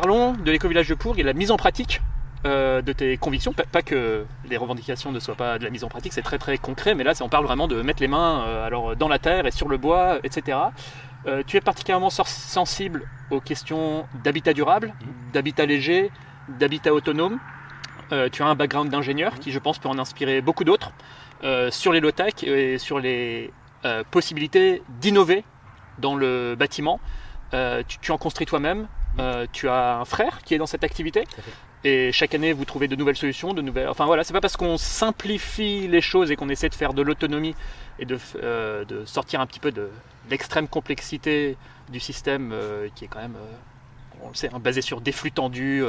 parlons de l'éco-village de Pour et de la mise en pratique euh, de tes convictions. Pas, que les revendications ne soient pas de la mise en pratique, c'est très très concret, mais là on parle vraiment de mettre les mains euh, alors, dans la terre et sur le bois, etc. Euh, tu es particulièrement sensible aux questions d'habitat durable, d'habitat léger, d'habitat autonome. tu as un background d'ingénieur qui, je pense, peut en inspirer beaucoup d'autres sur les low-tech et sur les possibilités d'innover dans le bâtiment. Tu, tu, en construis toi-même. Tu as un frère qui est dans cette activité. Et chaque année, vous trouvez de nouvelles solutions, de nouvelles. Enfin voilà, c'est pas parce qu'on simplifie les choses et qu'on essaie de faire de l'autonomie et de, euh, de, sortir un petit peu de l'extrême complexité du système euh, qui est quand même, euh, on le sait, hein, basé sur des flux tendus,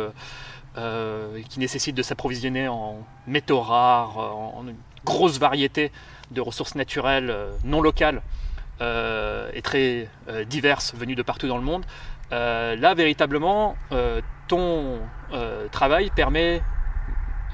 qui nécessite de s'approvisionner en métaux rares, en, une grosse variété de ressources naturelles non locales et très diverses venues de partout dans le monde. Là, véritablement, ton euh, travail permet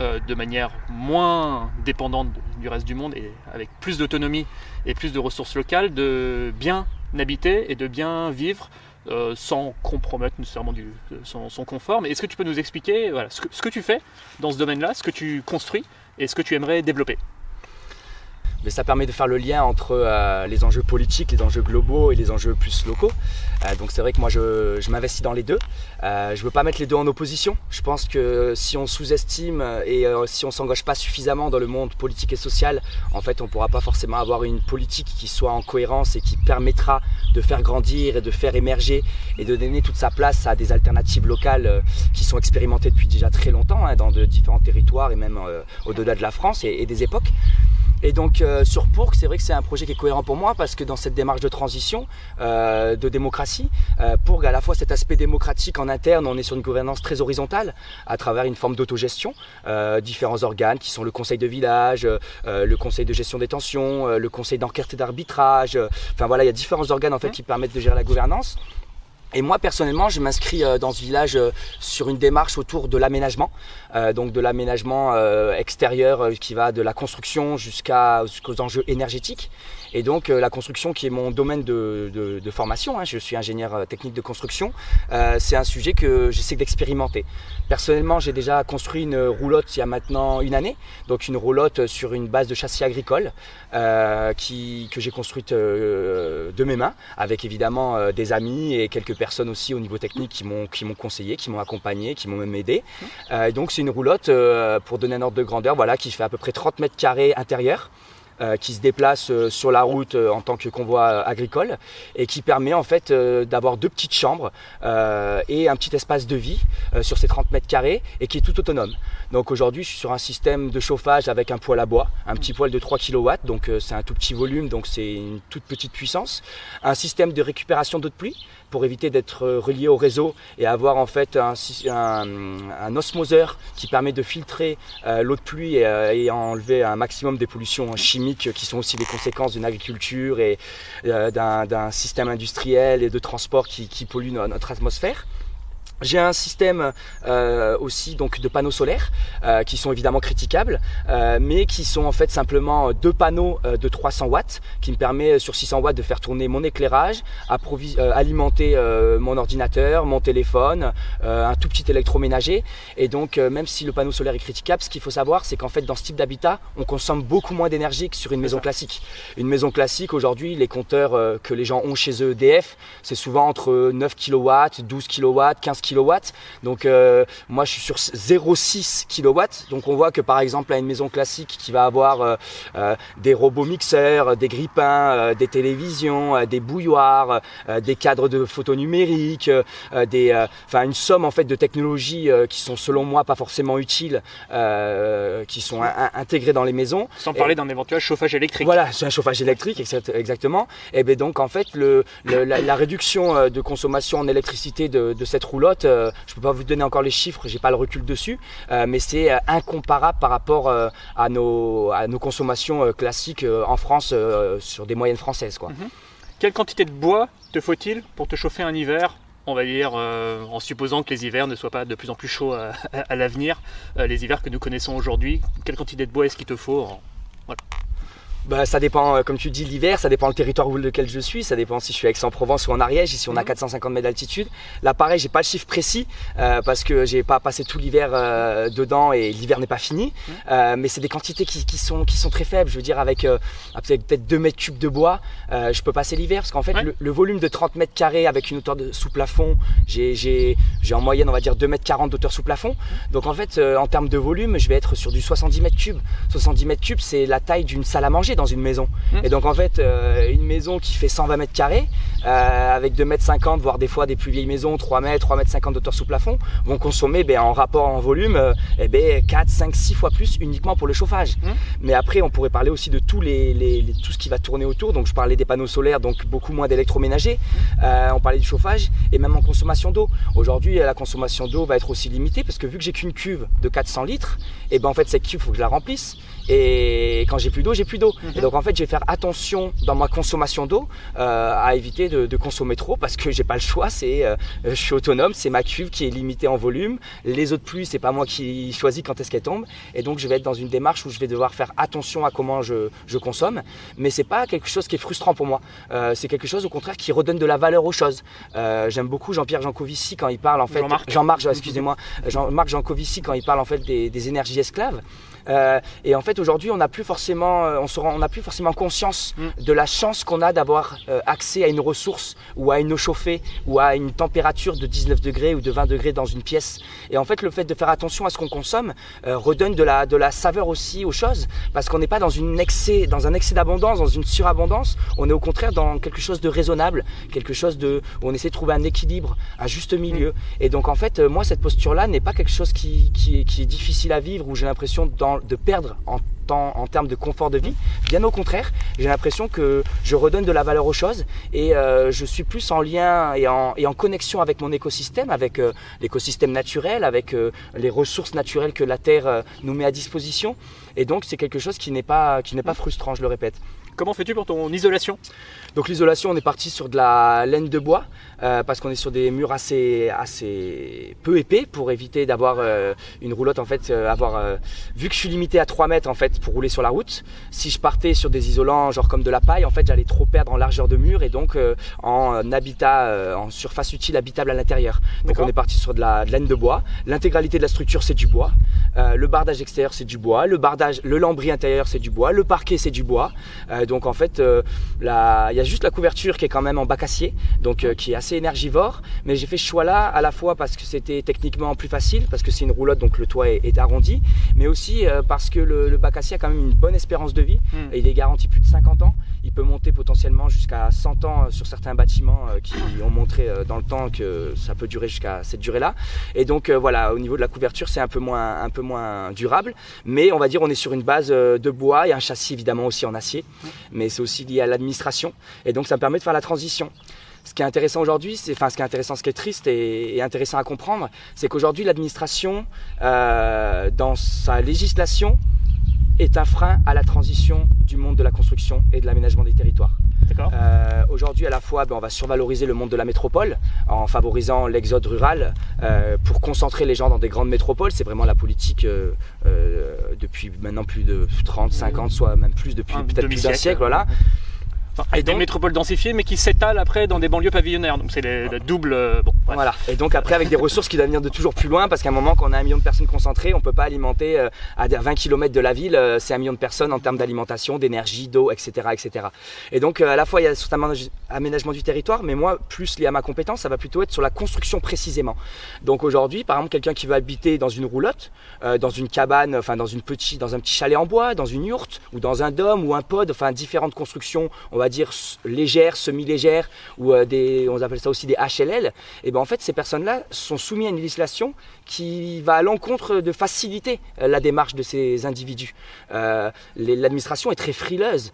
euh, de manière moins dépendante du reste du monde et avec plus d'autonomie et plus de ressources locales de bien habiter et de bien vivre euh, sans compromettre nécessairement du, son, confort. Mais est-ce que tu peux nous expliquer voilà, ce, que, ce que tu fais dans ce domaine-là, ce que tu construis et ce que tu aimerais développer? Mais ça permet de faire le lien entre euh, les enjeux politiques, les enjeux globaux et les enjeux plus locaux. Euh, donc c'est vrai que moi je, m'investis dans les deux. Euh, je ne veux pas mettre les deux en opposition. Je pense que si on sous-estime et si on s'engage pas suffisamment dans le monde politique et social, en fait on ne pourra pas forcément avoir une politique qui soit en cohérence et qui permettra de faire grandir et de faire émerger et de donner toute sa place à des alternatives locales qui sont expérimentées depuis déjà très longtemps hein, dans de différents territoires et même au-delà de la France et des époques. Et donc euh, sur Pourc, c'est vrai que c'est un projet qui est cohérent pour moi parce que dans cette démarche de transition, euh, de démocratie, euh, Pourg a à la fois cet aspect démocratique en interne, on est sur une gouvernance très horizontale à travers une forme d'autogestion, euh, différents organes qui sont le conseil de village, le conseil de gestion des tensions, le conseil d'enquête et d'arbitrage. enfin voilà, il y a différents organes en fait qui permettent de gérer la gouvernance. Et moi personnellement, je m'inscris euh, dans ce village euh, sur une démarche autour de l'aménagement, euh, donc de l'aménagement extérieur qui va de la construction jusqu'aux enjeux énergétiques. Et donc la construction qui est mon domaine de, formation, hein, je suis ingénieur technique de construction, c'est un sujet que j'essaie d'expérimenter. Personnellement, j'ai déjà construit une roulotte il y a maintenant une année, donc une roulotte sur une base de châssis agricole que j'ai construite de mes mains, avec évidemment des amis et quelques personnes personnes aussi au niveau technique qui m'ont qui m'ont conseillé, qui m'ont accompagné, qui m'ont même aidé. Euh, donc c'est une roulotte euh, pour donner un ordre de grandeur, voilà, qui fait à peu près 30 mètres carrés intérieur. Euh, qui se déplace euh, sur la route euh, en tant que convoi agricole et qui permet en fait d'avoir deux petites chambres et un petit espace de vie sur ces 30 mètres carrés et qui est tout autonome. Donc aujourd'hui je suis sur un système de chauffage avec un poêle à bois, un petit poêle de 3 kW, donc c'est un tout petit volume, donc c'est une toute petite puissance. Un système de récupération d'eau de pluie pour éviter d'être relié au réseau et avoir en fait un, un, osmoseur qui permet de filtrer l'eau de pluie et, et enlever un maximum des pollutions chimiques qui sont aussi des conséquences d'une agriculture et euh, d'un système industriel et de transport qui, qui pollue notre atmosphère. J'ai un système euh, aussi donc de panneaux solaires euh, qui sont évidemment critiquables, euh, mais qui sont en fait simplement deux panneaux euh, de 300 watts qui me permet sur 600 watts de faire tourner mon éclairage, euh, alimenter mon ordinateur, mon téléphone, un tout petit électroménager. Et donc même si le panneau solaire est critiquable, ce qu'il faut savoir c'est qu'en fait dans ce type d'habitat, on consomme beaucoup moins d'énergie que sur une maison classique. Une maison classique aujourd'hui, les compteurs que les gens ont chez eux EDF, c'est souvent entre 9 kW, 12 kW, 15 kW. Donc euh, moi je suis sur 0,6 kW. Donc on voit que par exemple à une maison classique qui va avoir euh, euh, des robots mixeurs, des grippins, des télévisions, des bouilloires, des cadres de photos numériques, des, enfin une somme en fait de technologies qui sont selon moi pas forcément utiles, qui sont intégrées dans les maisons. Sans parler d'un éventuel chauffage électrique. Voilà, c'est un chauffage électrique exactement. Et bien donc en fait le, la, réduction de consommation en électricité de, de cette roulotte euh, je ne peux pas vous donner encore les chiffres, j'ai pas le recul dessus, euh, mais c'est euh, incomparable par rapport à nos, à nos consommations classiques en France sur des moyennes françaises. Quoi. Mhm. Quelle quantité de bois te faut-il pour te chauffer un hiver? On va dire, en supposant que les hivers ne soient pas de plus en plus chauds à, l'avenir, les hivers que nous connaissons aujourd'hui, quelle quantité de bois est-ce qu'il te faut? Bah, ça dépend, euh, comme tu dis, l'hiver, ça dépend le territoire où lequel je suis, ça dépend si je suis à Aix-en-Provence ou en Ariège, ici on a 450 mhm. mètres d'altitude. Là pareil, j'ai pas le chiffre précis euh, parce que j'ai pas passé tout l'hiver euh, dedans et l'hiver n'est pas fini, mhm. mais c'est des quantités qui, qui, sont, qui sont très faibles. Je veux dire, avec, peut-être 2 mètres cubes de bois, je peux passer l'hiver parce qu'en fait, le, volume de 30 mètres carrés avec une hauteur de sous plafond, j'ai en moyenne, on va dire 2 mètres 40 d'hauteur sous plafond. Mhm. Donc en fait, en termes de volume, je vais être sur du 70 mètres cubes. 70 mètres cubes, c'est la taille d'une salle à manger dans une maison. Mmh. Et donc en fait, euh, une maison qui fait 120 mètres carrés, euh, avec 2 mètres 50, voire des fois des plus vieilles maisons, 3 mètres, 3 mètres 50 d'auteur sous plafond, vont consommer ben, en rapport en volume euh, eh ben, 4, 5, 6 fois plus uniquement pour le chauffage. Mmh. Mais après, on pourrait parler aussi de tous les, tout ce qui va tourner autour. Donc je parlais des panneaux solaires, donc beaucoup moins d'électroménager. Mmh. on parlait du chauffage et même en consommation d'eau. Aujourd'hui, la consommation d'eau va être aussi limitée parce que vu que j'ai qu'une cuve de 400 litres, et eh ben en fait cette cuve, faut que je la remplisse. Et quand j'ai plus d'eau, j'ai plus d'eau. Et donc en fait, je vais faire attention dans ma consommation d'eau euh, à éviter de, de, consommer trop parce que j'ai pas le choix. C'est, euh, je suis autonome, c'est ma cuve qui est limitée en volume. Les eaux de pluie, c'est pas moi qui choisis quand est-ce qu'elle tombe. Et donc je vais être dans une démarche où je vais devoir faire attention à comment je, je consomme. Mais c'est pas quelque chose qui est frustrant pour moi. Euh, c'est quelque chose au contraire qui redonne de la valeur aux choses. Euh, j'aime beaucoup Jean-Pierre Jancovici quand il parle en fait. Jean-Marc. Jean-Marc, excusez-moi. Jean-Marc Jancovici quand il parle en fait des, des énergies esclaves. Euh, et en fait, aujourd'hui, on n'a plus forcément, euh, on se rend, on n'a plus forcément conscience mm. de la chance qu'on a d'avoir euh, accès à une ressource ou à une eau chauffée ou à une température de 19 degrés ou de 20 degrés dans une pièce. Et en fait, le fait de faire attention à ce qu'on consomme redonne de la, de la saveur aussi aux choses parce qu'on n'est pas dans une excès, dans un excès d'abondance, dans une surabondance. On est au contraire dans quelque chose de raisonnable, quelque chose de, où on essaie de trouver un équilibre, un juste milieu. Mm. Et donc, en fait, moi, cette posture-là n'est pas quelque chose qui, qui, qui est difficile à vivre où j'ai l'impression dans de perdre en temps, en termes de confort de vie. Bien au contraire, j'ai l'impression que je redonne de la valeur aux choses et euh, je suis plus en lien et en, connexion avec mon écosystème, avec euh, l'écosystème naturel, avec euh, les ressources naturelles que la Terre nous met à disposition. Et donc c'est quelque chose qui n'est pas, qui n'est pas frustrant, je le répète. Comment fais-tu pour ton isolation? Donc l'isolation, on est parti sur de la laine de bois euh, parce qu'on est sur des murs assez, assez peu épais pour éviter d'avoir euh, une roulotte en fait. Euh, avoir vu que je suis limité à 3 mètres en fait pour rouler sur la route. Si je partais sur des isolants genre comme de la paille, en fait j'allais trop perdre en largeur de mur et donc en habitat, en surface utile habitable à l'intérieur. Donc on est parti sur de la, laine de bois. L'intégralité de la structure c'est du bois. le bardage extérieur c'est du bois. Le bardage, le lambris intérieur c'est du bois. Le parquet c'est du bois donc en fait, euh, il y a juste la couverture qui est quand même en bac acier, donc euh, qui est assez énergivore. Mais j'ai fait ce choix-là à la fois parce que c'était techniquement plus facile, parce que c'est une roulotte, donc le toit est, arrondi, mais aussi euh, parce que le, bac acier a quand même une bonne espérance de vie. Hmm. Et il est garanti plus de 50 ans. Il peut monter potentiellement jusqu'à 100 ans sur certains bâtiments qui ont montré dans le temps que ça peut durer jusqu'à cette durée-là. Et donc voilà, au niveau de la couverture, c'est un peu moins, durable, mais on va dire on est sur une base de bois et un châssis évidemment aussi en acier mais c'est aussi lié à l'administration. Et donc ça me permet de faire la transition. Ce qui est intéressant aujourd'hui, enfin ce qui est intéressant, ce qui est triste et, intéressant à comprendre, c'est qu'aujourd'hui l'administration, euh, dans sa législation, est un frein à la transition du monde de la construction et de l'aménagement des territoires. Euh, aujourd'hui, à la fois, ben, on va survaloriser le monde de la métropole en favorisant l'exode rural euh, pour concentrer les gens dans des grandes métropoles. C'est vraiment la politique euh, depuis maintenant plus de 30, 50, soit même plus depuis peut-être plus d'un siècle. Voilà et des métropoles densifiées, mais qui s'étalent après dans des banlieues pavillonnaires. Donc c'est le double. Euh, bon, voilà. Et donc après avec des ressources qui doivent venir de toujours plus loin, parce qu'à un moment, quand on a un million de personnes concentrées, on peut pas alimenter euh, à 20 km de la ville, euh, c'est un million de personnes en termes d'alimentation, d'énergie, d'eau, etc., etc. Et donc à la fois il y a sur aménagement du territoire, mais moi plus lié à ma compétence, ça va plutôt être sur la construction précisément. Donc aujourd'hui, par exemple, quelqu'un qui veut habiter dans une roulotte, dans une cabane, enfin dans une petite, dans un petit chalet en bois, dans une yourte ou dans un dôme ou un pod, enfin différentes constructions, on va dire légères, semi-légères, ou euh, des, on appelle ça aussi des HLL, et ben en fait ces personnes-là sont soumises à une législation qui va à l'encontre de faciliter euh, la démarche de ces individus. Euh, l'administration est très frileuse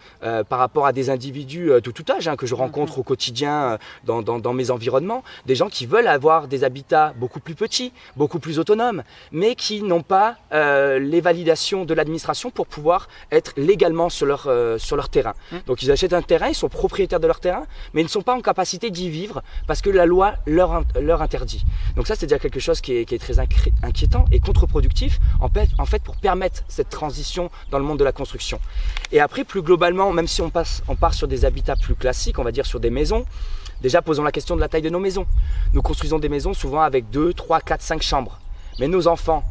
par rapport à des individus de tout âge hein, que je rencontre au quotidien dans, dans, mes environnements, des gens qui veulent avoir des habitats beaucoup plus petits, beaucoup plus autonomes, mais qui n'ont pas les validations de l'administration pour pouvoir être légalement sur leur, sur leur terrain. Mmh. Donc ils achètent un terrain ils sont propriétaires de leur terrain, mais ils ne sont pas en capacité d'y vivre parce que la loi leur, interdit. Donc ça, c'est déjà quelque chose qui est, très inquiétant et contre-productif, pour permettre cette transition dans le monde de la construction. Et après, plus globalement, même si on, passe, on part sur des habitats plus classiques, on va dire sur des maisons, déjà posons la question de la taille de nos maisons. Nous construisons des maisons souvent avec 2, 3, 4, 5 chambres. Mais nos enfants,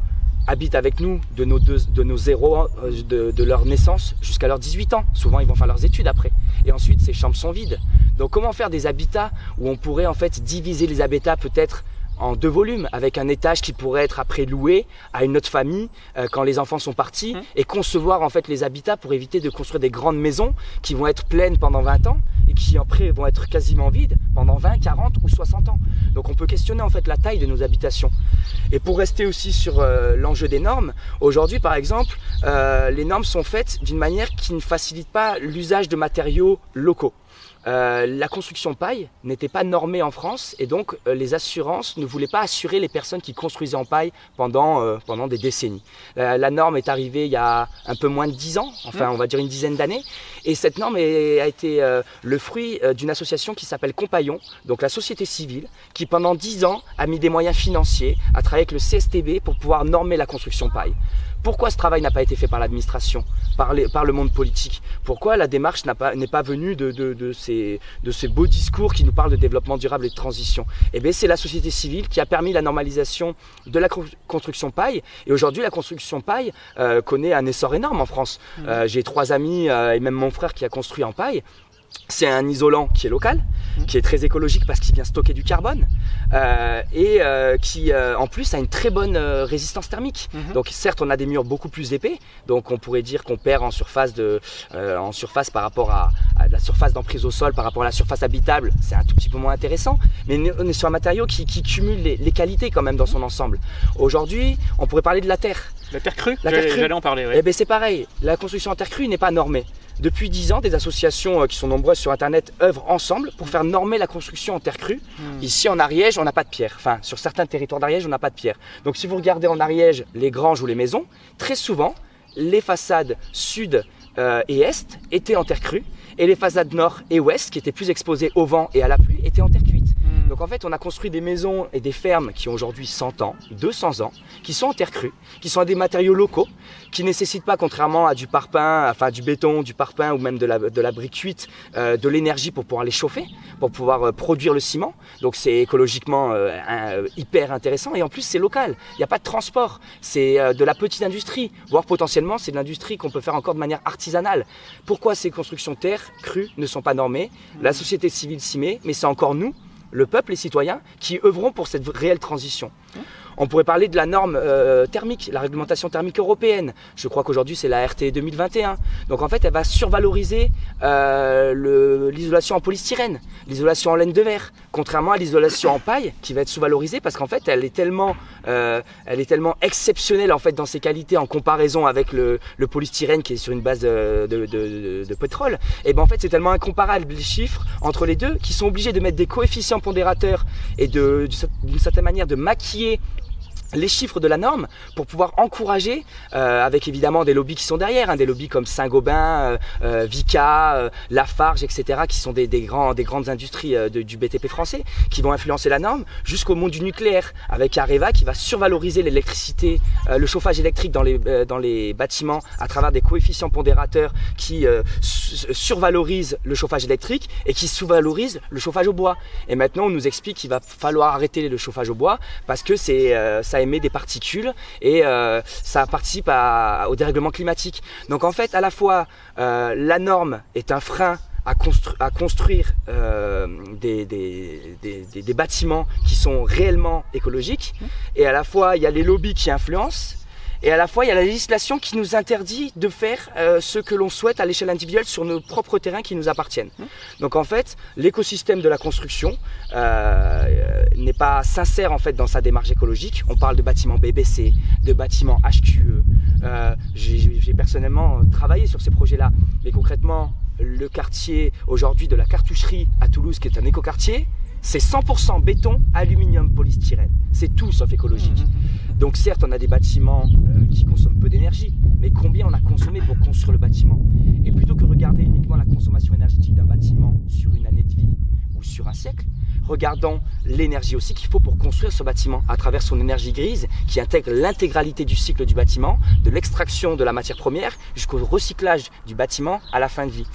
habitent avec nous de nos, deux, de nos zéros, euh, de, de leur naissance jusqu'à leurs 18 ans. Souvent, ils vont faire leurs études après. Et ensuite, ces chambres sont vides. Donc, comment faire des habitats où on pourrait en fait diviser les habitats peut-être en deux volumes, avec un étage qui pourrait être après loué à une autre famille euh, quand les enfants sont partis, Mmh. et concevoir en fait les habitats pour éviter de construire des grandes maisons qui vont être pleines pendant 20 ans et qui après vont être quasiment vides pendant 20, 40 ou 60 ans. Donc on peut questionner en fait la taille de nos habitations. Et pour rester aussi sur euh, l'enjeu des normes, aujourd'hui par exemple, euh, les normes sont faites d'une manière qui ne facilite pas l'usage de matériaux locaux. Euh, la construction paille n'était pas normée en France et donc euh, les assurances ne voulaient pas assurer les personnes qui construisaient en paille pendant, euh, pendant des décennies. La, la norme est arrivée il y a un peu moins de 10 ans, enfin on va dire une dizaine d'années, et cette norme est- a été euh, le fruit euh, d'une association qui s'appelle Compagnon, donc la société civile, qui pendant 10 ans a mis des moyens financiers à travailler avec le CSTB pour pouvoir normer la construction paille. Pourquoi ce travail n'a pas été fait par l'administration, par, le monde politique? Pourquoi la démarche pas- n'est pas, venue de, de, de ces, de ces beaux discours qui nous parlent de développement durable et de transition? Eh bien, c'est la société civile qui a permis la normalisation de la co- construction paille. Et aujourd'hui, la construction paille euh, connaît un essor énorme en France. Euh, J'ai trois amis euh, et même mon frère qui a construit en paille. C'est un isolant qui est local, qui est très écologique parce qu'il vient stocker du carbone euh, et euh, qui euh, en plus a une très bonne résistance thermique. Mhm. Donc certes on a des murs beaucoup plus épais, donc on pourrait dire qu'on perd en surface de en surface par rapport à, à la surface d'emprise au sol, par rapport à la surface habitable, c'est un tout petit peu moins intéressant. Mais on est sur un matériau qui, qui cumule les, les qualités quand même dans son ensemble. Aujourd'hui on pourrait parler de la terre. La terre crue La terre crue. J'allais en parler, ouais. Eh ben c'est pareil, la construction en terre crue n'est pas normée. Depuis 10 ans, des associations euh, qui sont nombreuses sur Internet œuvrent ensemble pour faire normer la construction en terre crue. Hmm. Ici en Ariège, on n'a pas de pierre. Enfin, sur certains territoires d'Ariège, on n'a pas de pierre. Donc si vous regardez en Ariège les granges ou les maisons, très souvent, les façades sud euh, et est étaient en terre crue et les façades nord et ouest, qui étaient plus exposées au vent et à la pluie, étaient en terre cuite. Donc en fait, on a construit des maisons et des fermes qui ont aujourd'hui 100 ans, 200 ans, qui sont en terre crue, qui sont à des matériaux locaux, qui nécessitent pas, contrairement à du parpaing, du béton, du parpaing ou même de la, brique cuite, euh, de l'énergie pour pouvoir les chauffer, pour pouvoir euh, produire le ciment. Donc c'est écologiquement euh, hyper intéressant et en plus c'est local. Il n'y a pas de transport. C'est de la petite industrie, voire potentiellement c'est de l'industrie qu'on peut faire encore de manière artisanale. Pourquoi ces constructions terre crues ne sont pas normées? La société civile s'y met, mais c'est encore nous le peuple, les citoyens, qui œuvront pour cette réelle transition. On pourrait parler de la norme euh, thermique, la réglementation thermique européenne. Je crois qu'aujourd'hui c'est la RT 2021. Donc en fait, elle va survaloriser euh, l'isolation en polystyrène, l'isolation en laine de verre, contrairement à l'isolation en paille qui va être sous-valorisée parce qu'en fait, elle est tellement, euh, elle est tellement exceptionnelle en fait dans ses qualités en comparaison avec le, polystyrène qui est sur une base de, pétrole. Et ben en fait, c'est tellement incomparable les chiffres entre les deux qu'ils sont obligés de mettre des coefficients pondérateurs et d'une certaine manière de maquiller les chiffres de la norme pour pouvoir encourager, euh, avec évidemment des lobbies qui sont derrière, hein, des lobbies comme Saint-Gobain, euh, euh, Vicat, euh, Lafarge, etc., qui sont des, des, grands, des grandes industries euh, du BTP français, qui vont influencer la norme, jusqu'au monde du nucléaire, avec Areva qui va survaloriser l'électricité, euh, le chauffage électrique dans les, dans les bâtiments à travers des coefficients pondérateurs qui su- survalorisent le chauffage électrique et qui sous-valorisent le chauffage au bois. Et maintenant, on nous explique qu'il va falloir arrêter le chauffage au bois parce que c'est euh, émet des particules et euh, ça participe au dérèglement climatique. Donc en fait, à la fois, euh, la norme est un frein à, constru- à construire euh, des, bâtiments qui sont réellement écologiques et à la fois, il y a les lobbies qui influencent et à la fois, il y a la législation qui nous interdit de faire ce que l'on souhaite à l'échelle individuelle sur nos propres terrains qui nous appartiennent. Donc en fait, l'écosystème de la construction n'est pas sincère en fait dans sa démarche écologique. On parle de bâtiments BBC, de bâtiments HQE. Euh, J'ai j'ai personnellement travaillé sur ces projets-là, mais concrètement, le quartier aujourd'hui de la cartoucherie à Toulouse, qui est un écoquartier, c'est 100% béton, aluminium, polystyrène. C'est tout sauf écologique. Donc certes, on a des bâtiments qui consomment peu d'énergie, mais combien on a consommé pour construire le bâtiment? Et plutôt que regarder uniquement la consommation énergétique d'un bâtiment sur une année de vie ou sur un siècle, regardons l'énergie aussi qu'il faut pour construire ce bâtiment à travers son énergie grise qui intègre l'intégralité du cycle du bâtiment, de l'extraction de la matière première jusqu'au recyclage du bâtiment à la fin de vie.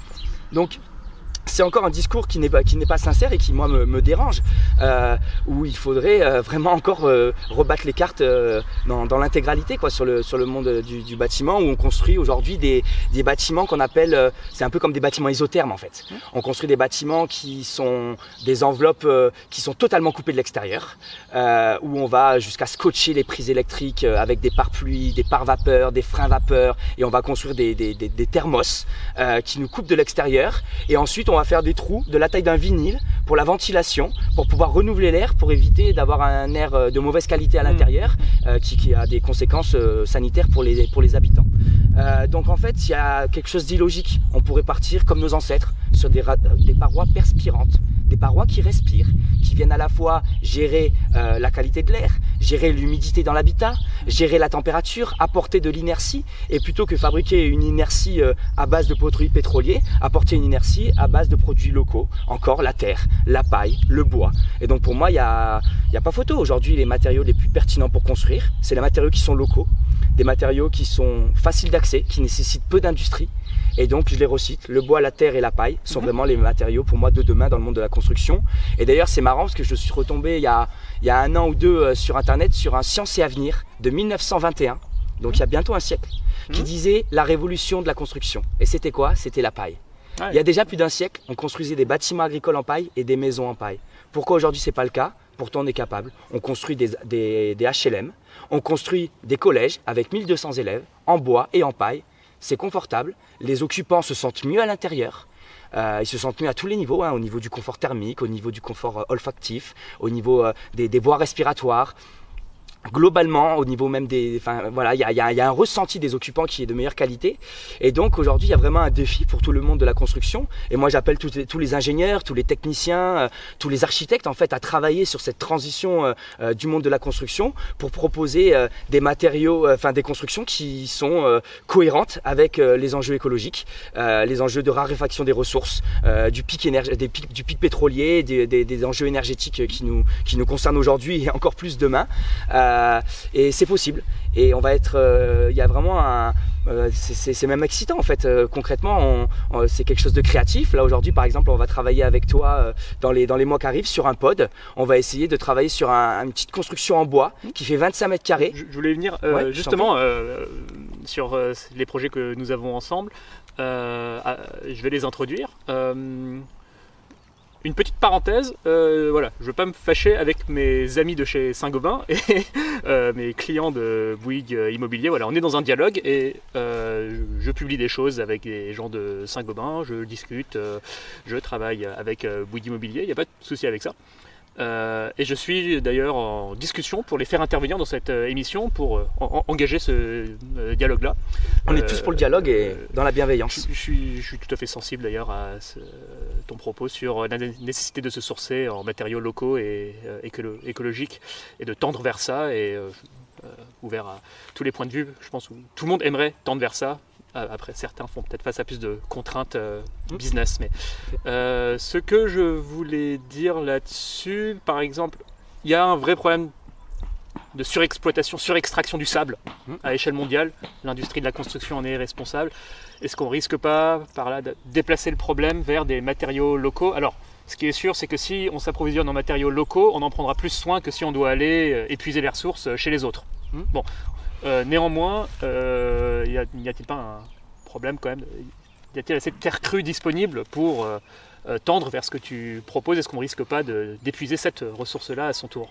C'est encore un discours qui n'est pas, qui n'est pas sincère et qui moi me, dérange, euh, où il faudrait euh, vraiment encore euh, rebattre les cartes dans, dans l'intégralité quoi sur le sur le monde du, du bâtiment où on construit aujourd'hui des, des bâtiments qu'on appelle c'est un peu comme des bâtiments isothermes en fait. Mmh. On construit des bâtiments qui sont des enveloppes qui sont totalement coupées de l'extérieur, où on va jusqu'à scotcher les prises électriques avec des pare-pluies, des pare-vapeurs, des freins vapeur et on va construire des, des, des, des thermos qui nous coupent de l'extérieur et ensuite on on va faire des trous de la taille d'un vinyle pour la ventilation, pour pouvoir renouveler l'air, pour éviter d'avoir un air euh, de mauvaise qualité à mmh. l'intérieur, euh, qui, a des conséquences euh, sanitaires pour les, pour les habitants. donc en fait, il y a quelque chose d'illogique. On pourrait partir comme nos ancêtres sur des, des parois perspirantes, des parois qui respirent, qui viennent à la fois gérer euh, la qualité de l'air, gérer l'humidité dans l'habitat, gérer la température, apporter de l'inertie, et plutôt que fabriquer une inertie euh, à base de produits pétroliers, apporter une inertie à base de produits locaux, encore la terre, la paille, le bois. Et donc pour moi, il n'y a, y a pas photo. Aujourd'hui, les matériaux les plus pertinents pour construire, c'est les matériaux qui sont locaux, des matériaux qui sont faciles d'accès, qui nécessitent peu d'industrie, et donc, je les recite. Le bois, la terre et la paille sont mhm. vraiment les matériaux pour moi de demain dans le monde de la construction. Et d'ailleurs, c'est marrant parce que je suis retombé il y a, il y a un an ou deux euh, sur Internet sur un Science et Avenir de 1921, donc il y a bientôt un siècle, qui mhm. disait la révolution de la construction. Et c'était quoi? C'était la paille. Il y a déjà plus d'un siècle, on construisait des bâtiments agricoles en paille et des maisons en paille. Pourquoi aujourd'hui c'est pas le cas? Pourtant on est capable. On construit des, des, HLM, on construit des collèges avec 1200 élèves en bois et en paille. C'est confortable, les occupants se sentent mieux à l'intérieur, euh, ils se sentent mieux à tous les niveaux, hein, au niveau du confort thermique, au niveau du confort euh, olfactif, au niveau euh, des, voies respiratoires globalement au niveau même des enfin voilà il y a, y a, un ressenti des occupants qui est de meilleure qualité. Et donc aujourd'hui il y a vraiment un défi pour tout le monde de la construction. Et moi j'appelle tous les, tous les ingénieurs tous les techniciens euh, tous les architectes en fait à travailler sur cette transition euh, euh, du monde de la construction pour proposer des matériaux enfin des constructions qui sont cohérentes avec les enjeux écologiques les enjeux de raréfaction des ressources du pic des du pic pétrolier des, des, enjeux énergétiques qui nous qui nous concernent aujourd'hui et encore plus demain et c'est possible. Et on va être, euh, il y a vraiment un, euh, c'est même excitant en fait. concrètement, c'est quelque chose de créatif. Là aujourd'hui, par exemple, on va travailler avec toi dans les dans les mois qui arrivent sur un pod. On va essayer de travailler sur une petite construction en bois qui fait 25 mètres carrés. Je, voulais venir justement sur les projets que nous avons ensemble. je vais les introduire. Une petite parenthèse, euh, voilà, je veux pas me fâcher avec mes amis de chez Saint-Gobain et euh, mes clients de Bouygues Immobilier. Voilà, on est dans un dialogue et euh, je publie des choses avec des gens de Saint-Gobain, je discute, je travaille avec Bouygues Immobilier, il n'y a pas de souci avec ça. Euh, et je suis d'ailleurs en discussion pour les faire intervenir dans cette euh, émission pour euh, engager ce dialogue-là. On est tous pour le dialogue et dans la bienveillance. Je, suis, je suis, tout à fait sensible d'ailleurs à ton propos sur la nécessité de se sourcer en matériaux locaux et écologiques et de tendre vers ça et ouvert à tous les points de vue. Je pense que tout le monde aimerait tendre vers ça après, certains font peut-être face à plus de contraintes euh, mmh. business. Mais euh, ce que je voulais dire là-dessus, par exemple, il y a un vrai problème de surexploitation, surextraction du sable mmh. à échelle mondiale. L'industrie de la construction en est responsable. Est-ce qu'on risque pas par là de déplacer le problème vers des matériaux locaux? Alors, ce qui est sûr, c'est que si on s'approvisionne en matériaux locaux, on en prendra plus soin que si on doit aller épuiser les ressources chez les autres. Mmh. Bon, euh, néanmoins, euh, n'y a-t-il pas un problème quand même? Y a-t-il assez de terre crue disponible pour euh, tendre vers ce que tu proposes? Est-ce qu'on risque pas d'épuiser cette ressource-là à son tour?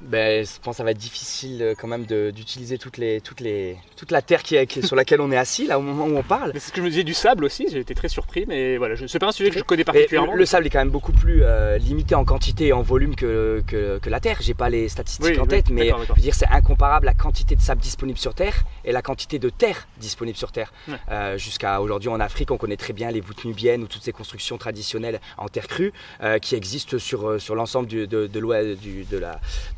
Ben, je pense que ça va être difficile euh, quand même d'utiliser toutes les, toutes les, toute la terre qui est, sur laquelle on est assis là au moment où on parle. C'est ce que je me disais du sable aussi, j'ai été très surpris, mais voilà, c'est pas un sujet que je connais particulièrement. Le, sable est quand même beaucoup plus euh, limité en quantité et en volume que, que, que la terre. J'ai pas les statistiques en tête, mais je veux dire c'est incomparable la quantité de sable disponible sur terre et la quantité de terre disponible sur terre. Euh, Jusqu'à aujourd'hui en Afrique, on connaît très bien les voûtes nubiennes ou toutes ces constructions traditionnelles en terre crue euh, qui existent sur, sur l'ensemble de, de, de,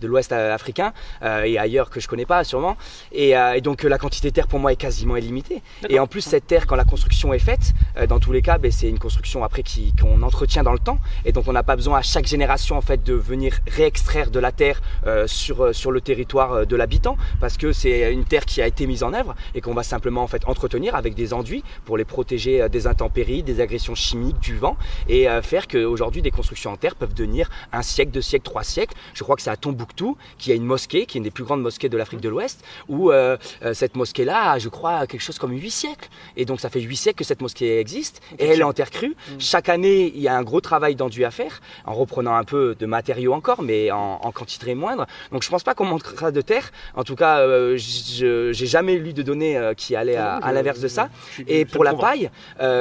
de l'Ouest africain et ailleurs que je connais pas sûrement. Et, donc la quantité de terre pour moi est quasiment illimitée. Et en plus cette terre, quand la construction est faite, dans tous les cas, ben, c'est une construction après qu'on entretient dans le temps. Et donc on n'a pas besoin à chaque génération en fait de venir réextraire de la terre sur, sur le territoire de l'habitant, parce que c'est une terre qui a été mise en œuvre et qu'on va simplement en fait entretenir avec des enduits pour les protéger des intempéries, des agressions chimiques, du vent et faire qu'aujourd'hui des constructions en terre peuvent devenir un siècle, deux siècles, trois siècles. Je crois que c'est à Tombouctou qui a une mosquée, qui est une des plus grandes mosquées de l'Afrique de l'Ouest, où euh, euh, cette mosquée-là a, je crois, quelque chose comme huit siècles. Et donc ça fait huit siècles que cette mosquée existe et elle est en terre crue. Mm. Chaque année, il y a un gros travail d'enduit à faire, en reprenant un peu de matériaux encore, mais en, quantité moindre. Donc je pense pas qu'on manquera de terre. En tout cas, euh, je j'ai jamais lu de données qui allaient à, l'inverse de ça. et pour la paille,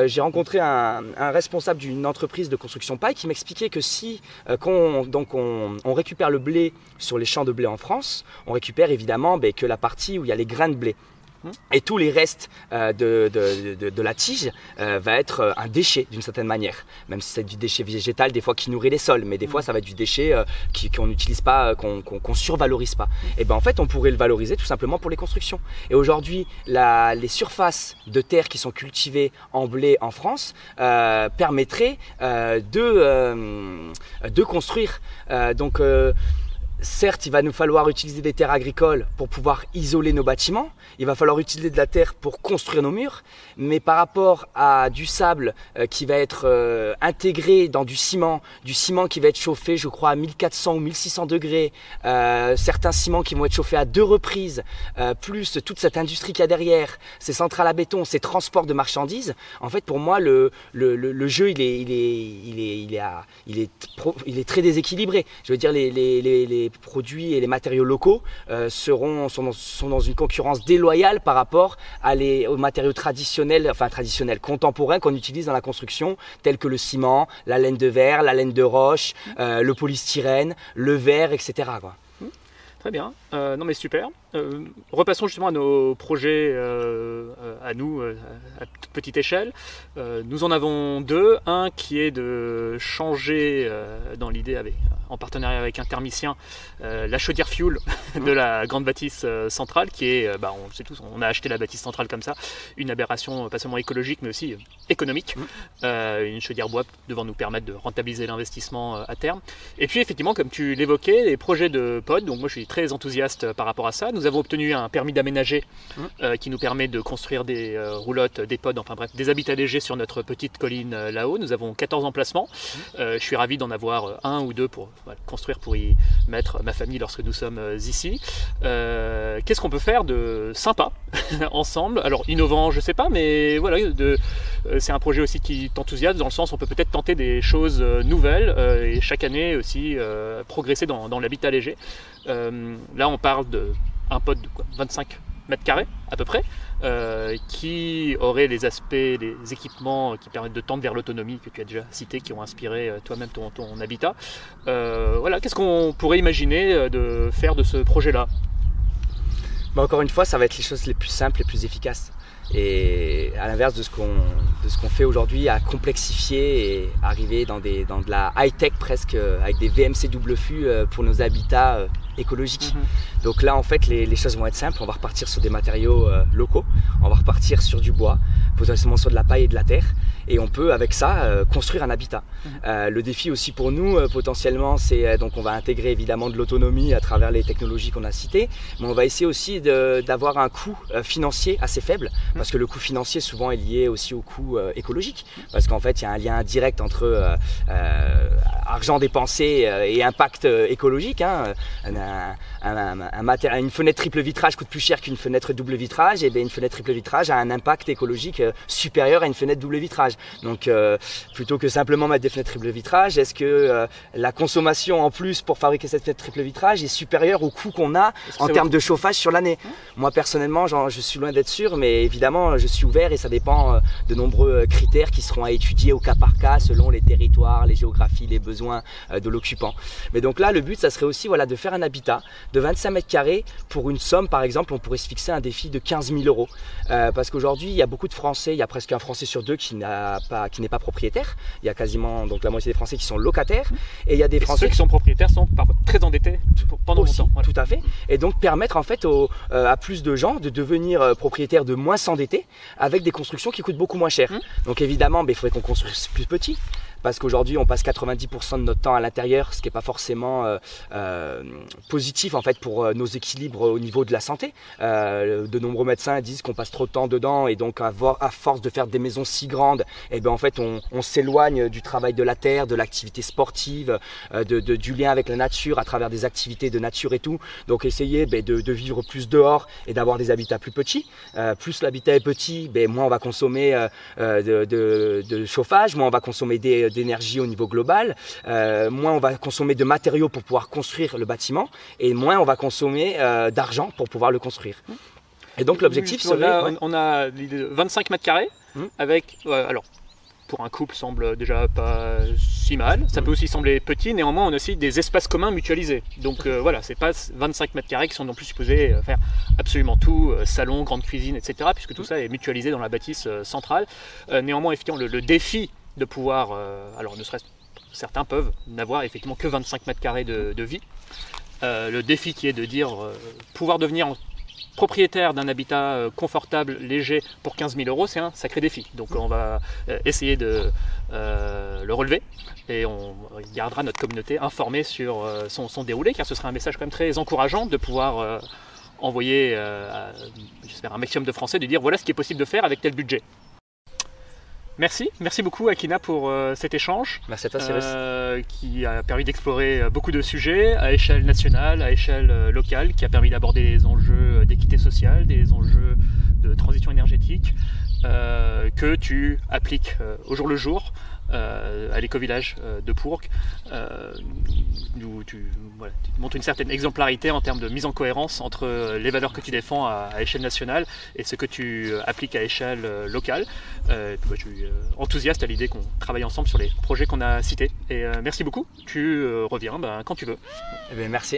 j'ai rencontré un, un responsable d'une entreprise de construction paille qui m'expliquait que si euh, donc on, récupère le blé sur les champs de blé en France, on récupère évidemment ben, que la partie où il y a les grains de blé. Et tous les restes euh, de, la tige euh, va être euh, un déchet d'une certaine manière. Même si c'est du déchet végétal des fois qui nourrit les sols, mais des fois ça va être du déchet qu'on n'utilise pas, qu'on ne survalorise pas. Et ben en fait on pourrait le valoriser tout simplement pour les constructions. Et aujourd'hui les surfaces de terre qui sont cultivées en blé en France permettraient de, de construire. donc certes, il va nous falloir utiliser des terres agricoles pour pouvoir isoler nos bâtiments, il va falloir utiliser de la terre pour construire nos murs, mais par rapport à du sable euh, qui va être euh, intégré dans du ciment, du ciment qui va être chauffé, je crois, à 1400 ou 1600 degrés, euh, certains ciments qui vont être chauffés à deux reprises, plus toute cette industrie qu'il y a derrière, ces centrales à béton, ces transports de marchandises, en fait, pour moi, le, le, le, jeu, il est, il est, il est, il est, il est, très déséquilibré. Je veux dire, les, les, les produits et les matériaux locaux euh, seront, sont dans, une concurrence déloyale par rapport à les, aux matériaux traditionnels, enfin traditionnels, contemporains qu'on utilise dans la construction, tels que le ciment, la laine de verre, la laine de roche, euh, le polystyrène, le verre, etc. Très bien. Euh, non mais super. Repassons justement à nos projets à nous à petite échelle. nous en avons deux. Un qui est de changer dans l'idée avec en partenariat avec un thermicien la chaudière fuel de la grande bâtisse centrale qui est, bah, on sait tous, on a acheté la bâtisse centrale comme ça, une aberration pas seulement écologique mais aussi économique. une chaudière bois devant nous permettre de rentabiliser l'investissement à terme. Et puis effectivement, comme tu l'évoquais, les projets de pod. Donc moi je suis très enthousiaste par rapport à ça. Nous avons obtenu un permis d'aménager mmh. euh, qui nous permet de construire des euh, roulottes, des pods, enfin bref, des habitats légers sur notre petite colline euh, là-haut. Nous avons 14 emplacements. Mmh. je suis ravi d'en avoir un ou deux pour construire, pour y mettre ma famille lorsque nous sommes ici. Qu'est-ce qu'on peut faire de sympa ensemble? Alors innovant, je sais pas, mais voilà, c'est un projet aussi qui t'enthousiasme dans le sens où on peut peut-être tenter des choses nouvelles et chaque année aussi progresser dans, l'habitat léger. Euh, là, on parle d'un pod de 25 mètres carrés à peu près, euh, qui aurait les aspects, les équipements qui permettent de tendre vers l'autonomie que tu as déjà cité, qui ont inspiré euh, toi-même ton, habitat. voilà, qu'est-ce qu'on pourrait imaginer de faire de ce projet-là? Bah, Encore une fois, ça va être les choses les plus simples, les plus efficaces. Et à l'inverse de ce qu'on de ce qu'on fait aujourd'hui, à complexifier et arriver dans des dans de la high tech presque avec des VMC double fût pour nos habitats écologique. Mhm. Donc là, en fait, les, choses vont être simples. On va repartir sur des matériaux euh, locaux. On va repartir sur du bois, potentiellement sur de la paille et de la terre. Et on peut, avec ça, euh, construire un habitat. Mhm. Euh, le défi aussi pour nous, potentiellement, c'est donc on va intégrer évidemment de l'autonomie à travers les technologies qu'on a citées, mais on va essayer aussi d'avoir un coût financier assez faible, mhm. parce que le coût financier souvent est lié aussi au coût écologique, parce qu'en fait, il y a un lien direct entre argent dépensé et impact écologique. Hein un, une fenêtre triple vitrage coûte plus cher qu'une fenêtre double vitrage, et bien une fenêtre triple vitrage a un impact écologique euh, supérieur à une fenêtre double vitrage. Donc euh, plutôt que simplement mettre des fenêtres triple vitrage, est-ce que euh, la consommation en plus pour fabriquer cette fenêtre triple vitrage est supérieure au coût qu'on a en termes de chauffage sur l'année? Moi personnellement, je suis loin d'être sûr, mais évidemment je suis ouvert et ça dépend de nombreux critères qui seront à étudier au cas par cas selon les territoires, les géographies, les besoins de l'occupant. Mais donc là, le but, ça serait aussi voilà de faire un habitat de 25 mètres carrés pour une somme, par exemple, on pourrait se fixer un défi de 15 000 euros. Euh, parce qu'aujourd'hui, il y a beaucoup de Français, il y a presque un Français sur deux qui, n'a pas, qui n'est pas propriétaire. Il y a quasiment donc la moitié des Français qui sont locataires, et il y a des Et Français ceux qui sont propriétaires sont parfois très endettés pendant aussi, longtemps. Voilà. tout à fait. Et donc permettre en fait euh, à plus de gens de devenir euh, propriétaires, de moins s'endetter, avec des constructions qui coûtent beaucoup moins cher. Mhm. Donc évidemment, ben, il faudrait qu'on construise plus petit. Parce qu'aujourd'hui, on passe 90% de notre temps à l'intérieur, ce qui n'est pas forcément euh, euh, positif en fait pour euh, nos équilibres au niveau de la santé. De nombreux médecins disent qu'on passe trop de temps dedans et donc à, force de faire des maisons si grandes, et ben en fait on, s'éloigne du travail de la terre, de l'activité sportive, de, du lien avec la nature à travers des activités de nature et tout. Donc essayer ben, de, vivre plus dehors et d'avoir des habitats plus petits. Plus l'habitat est petit, ben, moins on va consommer de chauffage, moins on va consommer des- d'énergie au niveau global, euh, moins on va consommer de matériaux pour pouvoir construire le bâtiment et moins on va consommer euh, d'argent pour pouvoir le construire. Et donc l'objectif ouais. on a l'idée de 25 mètres carrés Hmm. avec. alors, pour un couple, semble déjà pas si mal. Ça Hmm. peut aussi sembler petit. Néanmoins, on a aussi des espaces communs mutualisés. Donc euh, voilà, c'est pas 25 mètres carrés qui sont non plus supposés euh, faire absolument tout, salon, grande cuisine, etc. Puisque tout ça est mutualisé dans la bâtisse centrale. Euh, néanmoins, effectivement, le, le défi de pouvoir, euh, alors ne serait-ce certains peuvent n'avoir effectivement que 25 mètres carrés de, vie. Euh, le défi qui est de dire euh, pouvoir devenir en- propriétaire d'un habitat confortable, léger pour 15 000 euros, c'est un sacré défi. Donc on va essayer de le relever et on gardera notre communauté informée sur son, déroulé car ce sera un message quand même très encourageant de pouvoir envoyer j'espère un maximum de Français de dire voilà ce qui est possible de faire avec tel budget. Merci, merci beaucoup Akina pour euh, cet échange Merci à toi Cyrus. euh, qui a permis d'explorer euh, beaucoup de sujets à échelle nationale, à échelle euh, locale, qui a permis d'aborder des enjeux d'équité sociale, des enjeux de transition énergétique, euh, que tu appliques au jour le jour à l'éco-village euh, de Pourgue, euh, tu, tu montres une certaine exemplarité en termes de mise en cohérence entre euh, les valeurs que tu défends à, à échelle nationale et ce que tu euh, appliques à échelle euh, locale. Euh, puis, je suis euh, enthousiaste à l'idée qu'on travaille ensemble sur les projets qu'on a cités. Et euh, merci beaucoup. Tu euh, reviens ben, quand tu veux. Eh merci.